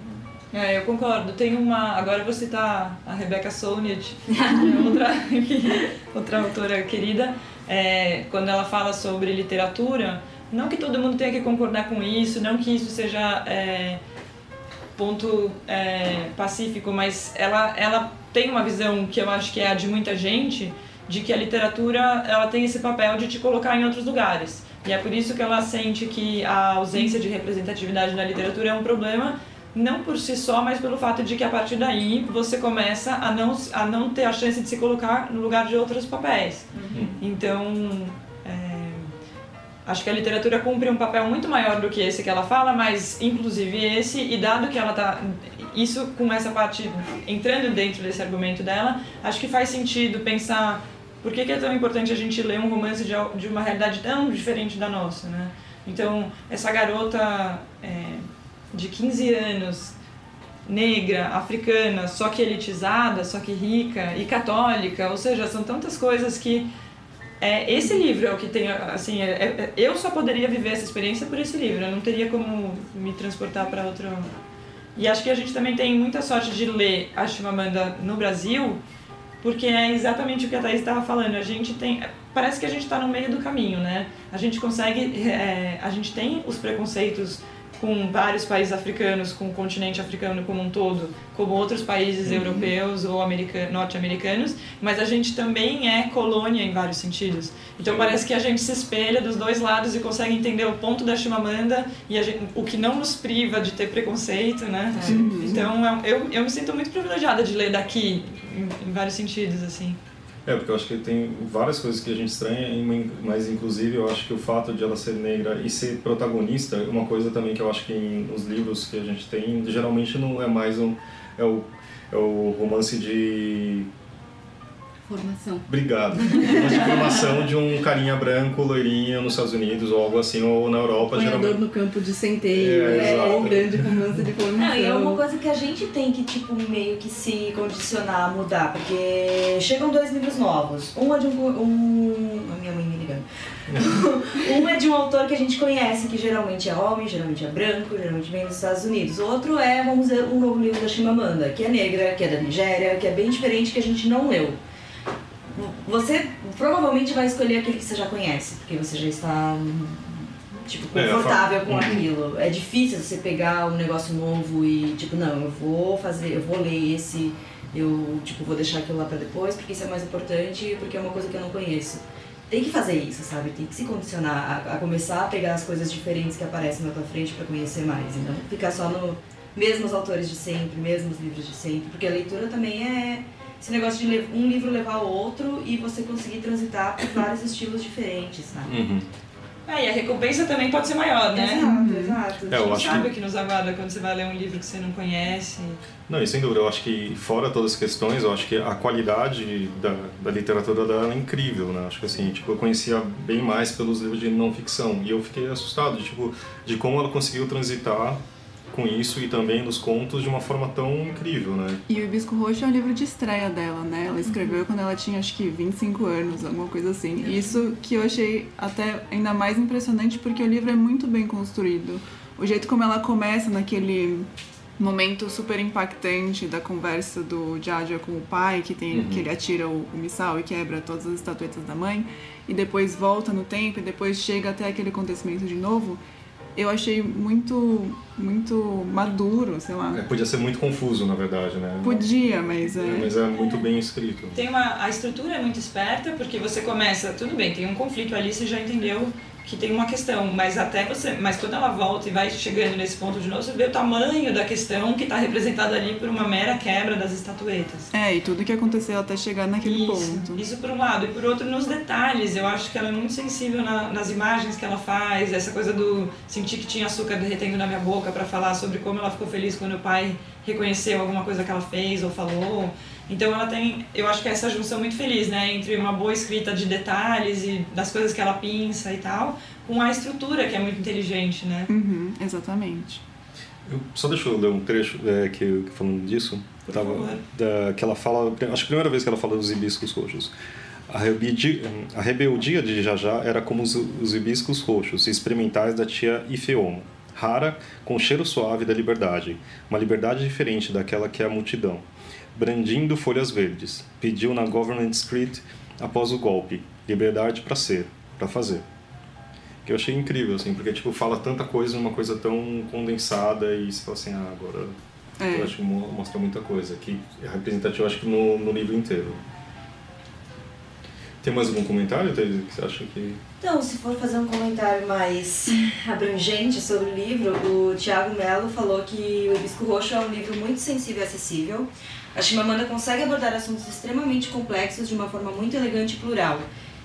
É, eu concordo. Tem uma. Agora eu vou citar a Rebecca Solnit, outra, outra autora querida, é, quando ela fala sobre literatura. Não que todo mundo tenha que concordar com isso, não que isso seja é, ponto é, pacífico, mas ela, ela tem uma visão que eu acho que é a de muita gente, de que a literatura ela tem esse papel de te colocar em outros lugares. E é por isso que ela sente que a ausência de representatividade na literatura é um problema, não por si só, mas pelo fato de que a partir daí você começa a não, a não ter a chance de se colocar no lugar de outros papéis. Então, é, acho que a literatura cumpre um papel muito maior do que esse que ela fala, mas inclusive esse, e dado que ela tá. Isso com essa parte entrando dentro desse argumento dela, acho que faz sentido pensar por que, que é tão importante a gente ler um romance de, de uma realidade tão diferente da nossa, né? Então, essa garota é, de 15 anos negra, africana, só que elitizada, só que rica e católica, ou seja, são tantas coisas que é, esse livro é o que tem, assim, é, é, eu só poderia viver essa experiência por esse livro, eu não teria como me transportar para outro. E acho que a gente também tem muita sorte de ler a Chimamanda no Brasil, porque é exatamente o que a Thaís estava falando. A gente tem, parece que a gente está no meio do caminho, né? A gente consegue, é, a gente tem os preconceitos com vários países africanos, com o continente africano como um todo, como outros países uhum. europeus ou norte-americanos, mas a gente também é colônia em vários sentidos. Então parece que a gente se espelha dos dois lados e consegue entender o ponto da Chimamanda e gente, o que não nos priva de ter preconceito, né? Uhum. Então é eu, eu me sinto muito privilegiada de ler daqui, em, em vários sentidos, assim. É, porque eu acho que tem várias coisas que a gente estranha, mas inclusive eu acho que o fato de ela ser negra e ser protagonista é uma coisa também que eu acho que nos livros que a gente tem, geralmente não é mais um. É o, é o romance de Formação. Obrigado. Uma formação de um carinha branco, loirinho nos Estados Unidos ou algo assim, ou na Europa. Apanhador geralmente... no campo de centeio, é, é ou grande romance de formação. Não, e é uma coisa que a gente tem que, tipo, meio que se condicionar a mudar, porque chegam dois livros novos. Um é de um... um... A minha mãe me ligando. um é de um autor que a gente conhece, que geralmente é homem, geralmente é branco, geralmente vem dos Estados Unidos. O outro é, vamos dizer, um novo livro da Chimamanda, que é negra, que é da Nigéria, que é bem diferente, que a gente não leu você provavelmente vai escolher aquele que você já conhece, porque você já está tipo é, confortável é, com uhum. aquilo. É difícil você pegar um negócio novo e tipo, não, eu vou fazer, eu vou ler esse, eu tipo vou deixar aquilo lá para depois, porque isso é mais importante, porque é uma coisa que eu não conheço. Tem que fazer isso, sabe? Tem que se condicionar a, a começar a pegar as coisas diferentes que aparecem na tua frente para conhecer mais, e não ficar só no mesmos autores de sempre, mesmos livros de sempre, porque a leitura também é esse negócio de um livro levar ao outro e você conseguir transitar por vários estilos diferentes, sabe? Uhum. É, e a recompensa também pode ser maior, né? Exato, uhum. exato. É, a gente sabe o que... que nos aguarda quando você vai ler um livro que você não conhece. Não, e sem dúvida, eu acho que fora todas as questões, eu acho que a qualidade da, da literatura dela é incrível, né? Acho que assim, tipo, eu conhecia bem mais pelos livros de não ficção e eu fiquei assustado tipo, de como ela conseguiu transitar com isso e também nos contos de uma forma tão incrível, né? E o Hibisco Roxo é o livro de estreia dela, né? Ela escreveu uhum. quando ela tinha acho que 25 anos, alguma coisa assim. Isso que eu achei até ainda mais impressionante porque o livro é muito bem construído. O jeito como ela começa naquele momento super impactante da conversa do Jaja com o pai, que tem uhum. que ele atira o, o missal e quebra todas as estatuetas da mãe, e depois volta no tempo e depois chega até aquele acontecimento de novo eu achei muito muito maduro, sei lá. É, podia ser muito confuso, na verdade, né? Podia, mas é... é... Mas é muito bem escrito. Tem uma... A estrutura é muito esperta, porque você começa... Tudo bem, tem um conflito ali, você já entendeu que tem uma questão, mas até você, mas quando ela volta e vai chegando nesse ponto de novo, você vê o tamanho da questão que está representada ali por uma mera quebra das estatuetas. É, e tudo que aconteceu até chegar naquele isso, ponto. Isso por um lado, e por outro nos detalhes. Eu acho que ela é muito sensível na, nas imagens que ela faz, essa coisa do sentir que tinha açúcar derretendo na minha boca para falar sobre como ela ficou feliz quando o pai reconheceu alguma coisa que ela fez ou falou. Então ela tem, eu acho que é essa junção muito feliz, né, entre uma boa escrita de detalhes e das coisas que ela pinça e tal, com a estrutura que é muito inteligente, né? Uhum, exatamente. Eu, só deixa eu ler um trecho é, que, que falando disso, Por tava, da, que ela fala, acho que a primeira vez que ela fala dos hibiscos roxos. A rebeldia, a rebeldia de Jajá era como os, os hibiscos roxos experimentais da tia Ifeomo, rara, com o cheiro suave da liberdade, uma liberdade diferente daquela que é a multidão brandindo folhas verdes. Pediu na Government Street após o golpe, liberdade para ser, para fazer. Que eu achei incrível, assim, porque tipo fala tanta coisa numa coisa tão condensada e você fala assim, ah, agora é. eu acho que mostra muita coisa, que é representativo, acho que no, no livro inteiro. Tem mais algum comentário, Thaís, que você acha que... Então, se for fazer um comentário mais abrangente sobre o livro, o Tiago Mello falou que O Hibisco Roxo é um livro muito sensível e acessível, a Chimamanda consegue abordar assuntos extremamente complexos de uma forma muito elegante e plural.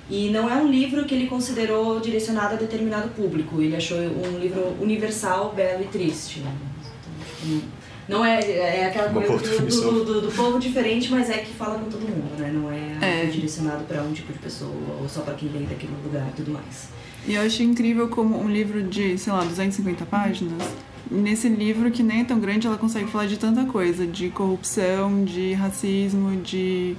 E não é um livro que ele considerou direcionado a determinado público. Ele achou um livro universal, belo e triste. Não é, é aquela coisa do, do, do, do, povo diferente, mas é que fala com todo mundo, né? Não é, é. direcionado para um tipo de pessoa ou só para quem vem daquele lugar e tudo mais. E eu achei incrível como um livro de, sei lá, 250 páginas nesse livro, que nem é tão grande, ela consegue falar de tanta coisa. De corrupção, de racismo, de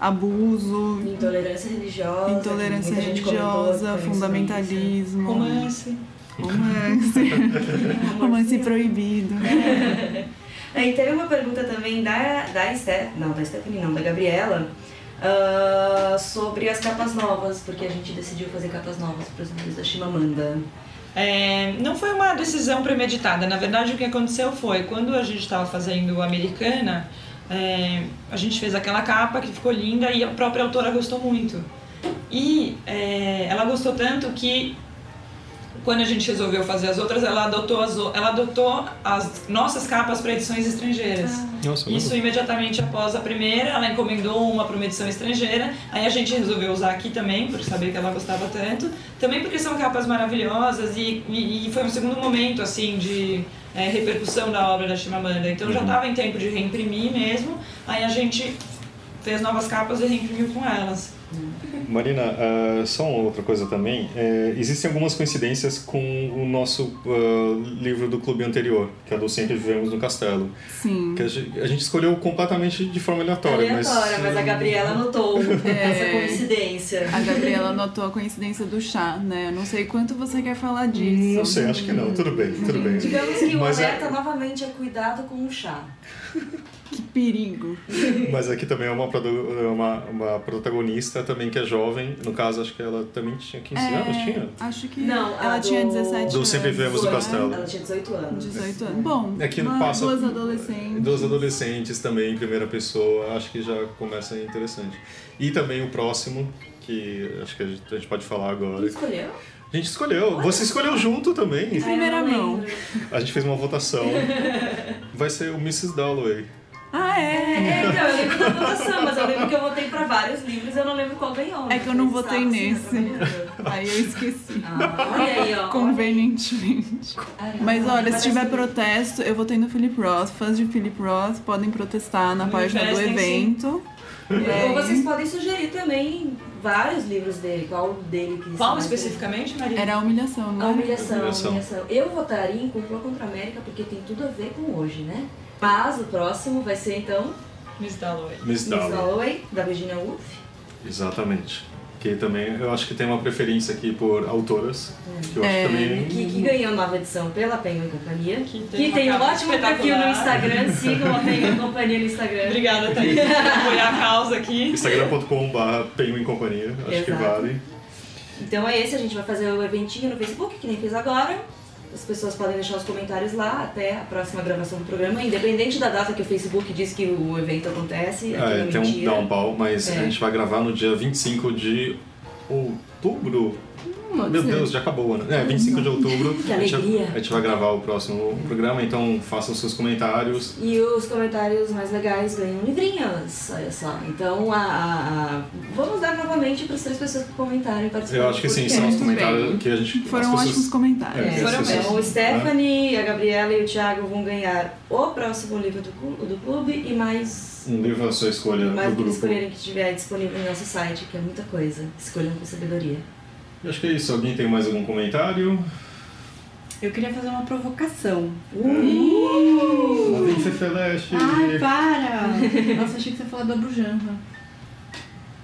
abuso, Intolerância religiosa. intolerância comentou religiosa, sobre fundamentalismo, Romance. romance, romance proibido. É, e teve uma pergunta também da, da Steph, não, da Stephanie não, da Gabriela, ah, sobre as capas novas, porque a gente decidiu fazer capas novas para os livros da Chimamanda. É, não foi uma decisão premeditada. Na verdade, o que aconteceu foi quando a gente estava fazendo Americana, é, a gente fez aquela capa que ficou linda e a própria autora gostou muito. E é, ela gostou tanto que quando a gente resolveu fazer as outras, ela adotou as, ela adotou as nossas capas para edições estrangeiras. Nossa, Isso imediatamente após a primeira, ela encomendou uma para uma edição estrangeira. Aí a gente resolveu usar aqui também, por saber que ela gostava tanto. Também porque são capas maravilhosas e, e, e foi um segundo momento assim de é, repercussão da obra da Chimamanda. Então já estava em tempo de reimprimir mesmo. Aí a gente fez novas capas e reimprimiu com elas. Marina, ah, só uma outra coisa também. É, existem algumas coincidências com o nosso ah, livro do clube anterior, que é do Sempre Vivemos no Castelo. Sim. Que a gente, a gente escolheu completamente de forma aleatória. Aleatória, mas, a Gabriela notou essa coincidência. A Gabriela notou a coincidência do chá, né? Eu não sei quanto você quer falar disso. Não sei, acho que não. Tudo bem, tudo bem. Digamos que o Mas é- alerta novamente é cuidado com o chá. Que perigo. Mas aqui também é uma, é uma, uma protagonista também que é jovem. No caso, acho que ela também tinha 15 anos, tinha? Acho que Não, a ela do- tinha 17 Do anos. Sempre Vivemos no? Castelo. Ela tinha 18 anos. 18 anos. Bom, É que uma- passa duas adolescentes. Duas adolescentes também em primeira pessoa, acho que já começa a ser interessante. E também o próximo, que acho que a gente, a gente pode falar Quem agora. escolheu? A gente escolheu, você escolheu junto também. primeira eu não mão. A gente fez uma votação. Vai ser o Mrs. Dalloway. Ah, é? É, então, eu lembro da votação, mas eu lembro que eu votei pra vários livros e eu não lembro qual ganhou. É que eu não votei assim, nesse. Aí eu esqueci. Ah, olha aí, ó. Convenientemente. Mas olha, se tiver que- protesto, eu votei no Philip Roth. Fãs de Philip Roth podem protestar na página do evento. É, Ou vocês podem sugerir também vários livros dele. Qual dele que Qual especificamente, Maria? Era a humilhação, A não é? humilhação, a Humilhação. humilhação. Eu votaria em Cúpula contra a América porque tem tudo a ver com hoje, né? Mas o próximo vai ser então Miss Dalloway. Miss Miss Dalloway. Dalloway, da Virginia Woolf. Exatamente. Que também, eu acho que tem uma preferência aqui por autoras. Que eu acho É, também. Que, que ganhou nova edição pela Penguin Companhia. Que Que tem tem, uma um ótimo perfil no. Instagram. Sigam a Penguin Companhia no Instagram. Obrigada, Thaís, por apoiar a causa aqui. Instagram.com.br em Companhia. Acho que Exato. vale. Então é esse, a gente vai fazer o eventinho no Facebook, que nem fez agora. As pessoas podem deixar os comentários lá até a próxima gravação do programa, independente da data que o Facebook diz que o evento acontece. aquilo É, tem um, mentira. um pau, mas É. a gente vai gravar no dia 25 de outubro. Pode Meu ser. Deus, já acabou ano. É, 25 de outubro. Que a, gente, alegria. a gente vai gravar o próximo programa, então façam seus comentários. E os comentários mais legais ganham livrinhos, olha só. Então, a, a- a- vamos dar novamente para as três pessoas que comentaram e participaram Eu acho que sim, são os comentários bem. que a gente. Foram as pessoas- ótimos comentários. É, É, Foram as pessoas- então, o Stephanie, a Gabriela e o Thiago vão ganhar o próximo livro do, do clube e mais, Um livro à sua escolha mais do grupo. escolherem que tiver disponível no nosso site, que é muita coisa. Escolham com sabedoria. Eu Acho que é isso. Alguém tem mais algum comentário? Eu queria fazer uma provocação. Lá vem Fefeleste. Ai, para! Nossa, achei que você ia falar do Abujanra.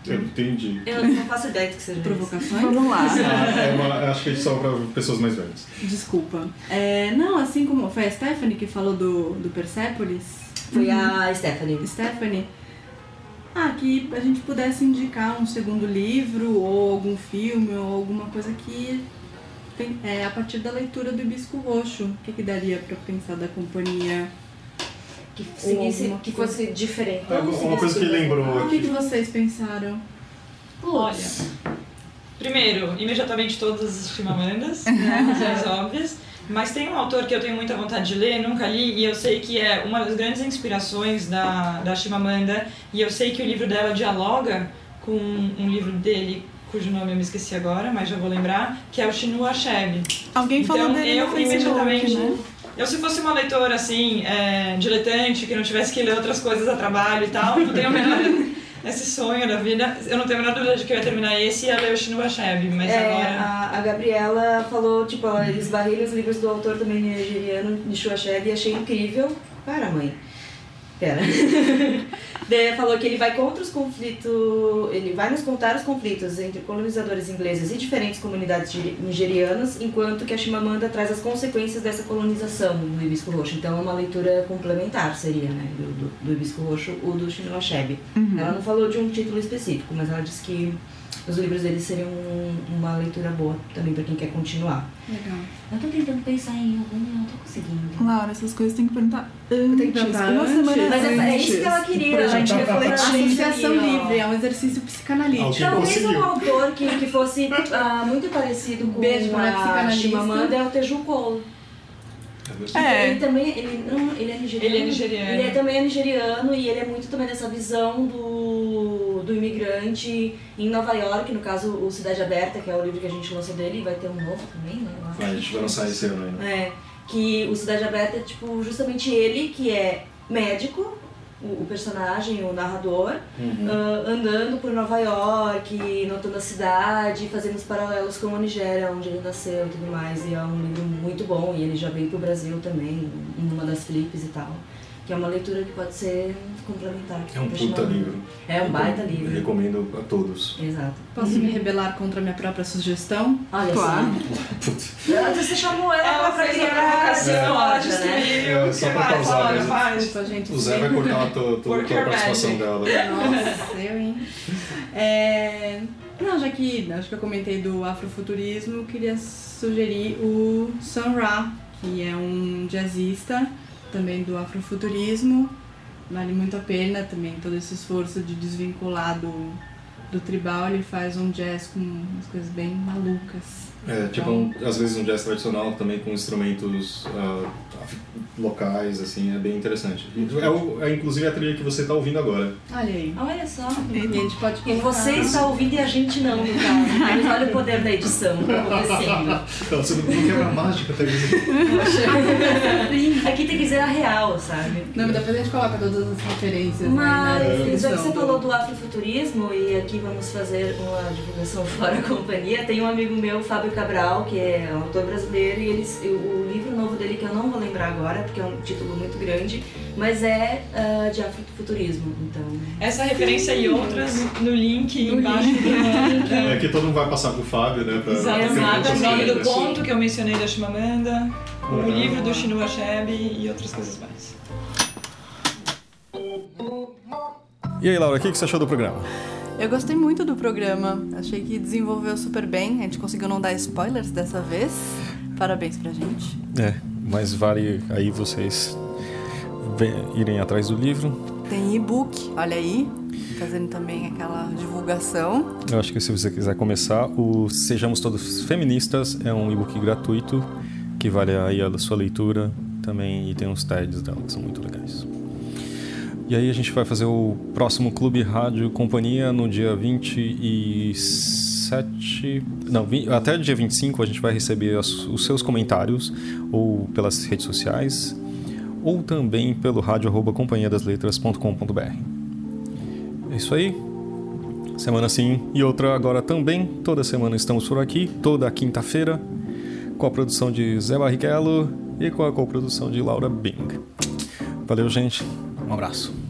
Eu entendi. Eu não faço ideia do que seja. Provocações? Vamos lá. Ah, é uma- acho que é só para pessoas mais velhas. Desculpa. É, não, assim como foi a Stephanie que falou do, do Persepolis, Foi a Stephanie. Stephanie, ah, que a gente pudesse indicar um segundo livro ou algum filme ou alguma coisa que tem, é, a partir da leitura do Hibisco Roxo. O que, que daria pra pensar da companhia? Que, seguisse, alguma que coisa. fosse diferente. É, uma coisa que lembrou O que, que vocês pensaram? Olha, primeiro, imediatamente todas as Chimamandas, né, razões óbvias. Mas tem um autor que eu tenho muita vontade de ler, nunca li, e eu sei que é uma das grandes inspirações da, da Chimamanda, e eu sei que o livro dela dialoga com um livro dele, cujo nome eu me esqueci agora, mas já vou lembrar, que é o Chinua Achebe. Alguém falou Então, dele eu no imediatamente- né? Eu, se fosse uma leitora, assim, é, diletante, que não tivesse que ler outras coisas a trabalho e tal, não tenho a menor, esse sonho da vida. Eu não tenho a menor dúvida de que eu ia terminar esse e ia ler o Chinua Achebe, mas É, agora... a, a Gabriela falou, tipo, ela esbarrei os livros do autor também nigeriano, Nishua Achebe, e achei incrível. Para, mãe. Pera. Daí falou que ele vai contra os conflitos, ele vai nos contar os conflitos entre colonizadores ingleses e diferentes comunidades geri- nigerianas, enquanto que a Chimamanda traz as consequências dessa colonização do Hibisco Roxo. Então é uma leitura complementar, seria, né, do, do, do Hibisco Roxo ou do Chinua Achebe. Ela não falou de um título específico, mas ela disse que os livros deles seriam um- uma leitura boa também para quem quer continuar. Legal. Eu tô tentando pensar em algum e não tô conseguindo. Laura, essas coisas tem que perguntar antes. Tem que perguntar uma antes. semana Mas é, é antes, isso que ela queria, pra a gente refletir. Associação aqui, ó. livre, é um exercício psicanalítico. Talvez conseguiu. um autor que, que fosse ah, muito parecido com Beijo a. Chimamanda é o Teju Cole. É. Ele também, ele, não, ele é nigeriano. Ele é nigeriano. Ele é- também é nigeriano e ele é muito também dessa visão do, do imigrante em Nova York, no caso o Cidade Aberta, que é o livro que a gente lançou dele, e vai ter um novo também, né? Vai, a gente vai lançar esse ano ainda. É, que o Cidade Aberta é tipo justamente ele que é médico, o, personagem, o narrador, Uhum. ah, andando por Nova York, notando a cidade, fazendo os paralelos com a Nigéria, onde ele nasceu e tudo mais. E é um livro muito bom e ele já veio pro Brasil também, numa das flipes e tal. Que é uma leitura que pode ser complementar. É um pra puta livro. É um baita Eu livro. recomendo a todos. Exato. Posso me rebelar contra a minha própria sugestão? Olha Claro. só. Você chamou ela, Ela pra fez a criar discórdia, né? destruiu. É, só pra causar mesmo. faz. Gente. O Zé vai cortar a tua, tua, Work tua your participação magic. dela. Nossa, eu, hein? É... Não, já que acho que eu comentei do afrofuturismo, eu queria sugerir o Sun Ra, que é um jazzista também do afrofuturismo. Vale muito a pena também todo esse esforço de desvincular do, do tribal. Ele faz um jazz com umas coisas bem malucas. É, tipo, um- às vezes um jazz tradicional também com instrumentos ah, af- locais, assim, é bem interessante. É, o- é inclusive a trilha que você está ouvindo agora. Olha aí. Olha só. E a gente pode E você está ouvindo e a gente não, no caso. Mas olha o poder da edição acontecendo. Então, você não quebra a mágica, tá Aqui tem que dizer a real, sabe? Não, mas depois a gente coloca todas as referências Mas, né, já que você falou do afrofuturismo, e aqui vamos fazer uma divulgação fora a companhia, tem um amigo meu, Fábio Cabral, que é um autor brasileiro, e eles, o livro novo dele, que eu não vou lembrar agora, porque é um título muito grande, mas é ah, de afrofuturismo, então... Essa referência e outras no link No embaixo do link. É que todo mundo vai passar pro Fábio, né? Pra, Exatamente. Exatamente. O nome do conto que eu mencionei da Chimamanda, o Uhum. livro do Chinua Achebe e outras coisas mais. E aí, Laura, o que que você achou do programa? Eu gostei muito do programa. Achei que desenvolveu super bem. A gente conseguiu não dar spoilers dessa vez. Parabéns pra gente. É, mas vale aí vocês irem atrás do livro. Tem e-book, olha aí. Fazendo também aquela divulgação. Eu acho que se você quiser começar, o Sejamos Todos Feministas é um e-book gratuito que vale aí a sua leitura também e tem uns TEDs dela que são muito legais. E aí a gente vai fazer o próximo Clube Rádio Companhia no dia 27... Não, vi- até o dia 25 a gente vai receber as- os seus comentários ou pelas redes sociais ou também pelo rádio arroba companhiadasletras.com.br. É isso aí. Semana sim e outra agora também. Toda semana estamos por aqui, toda quinta-feira, com a produção de Zé Barrichello e com a coprodução de Laura Bing. Valeu, gente. Um abraço.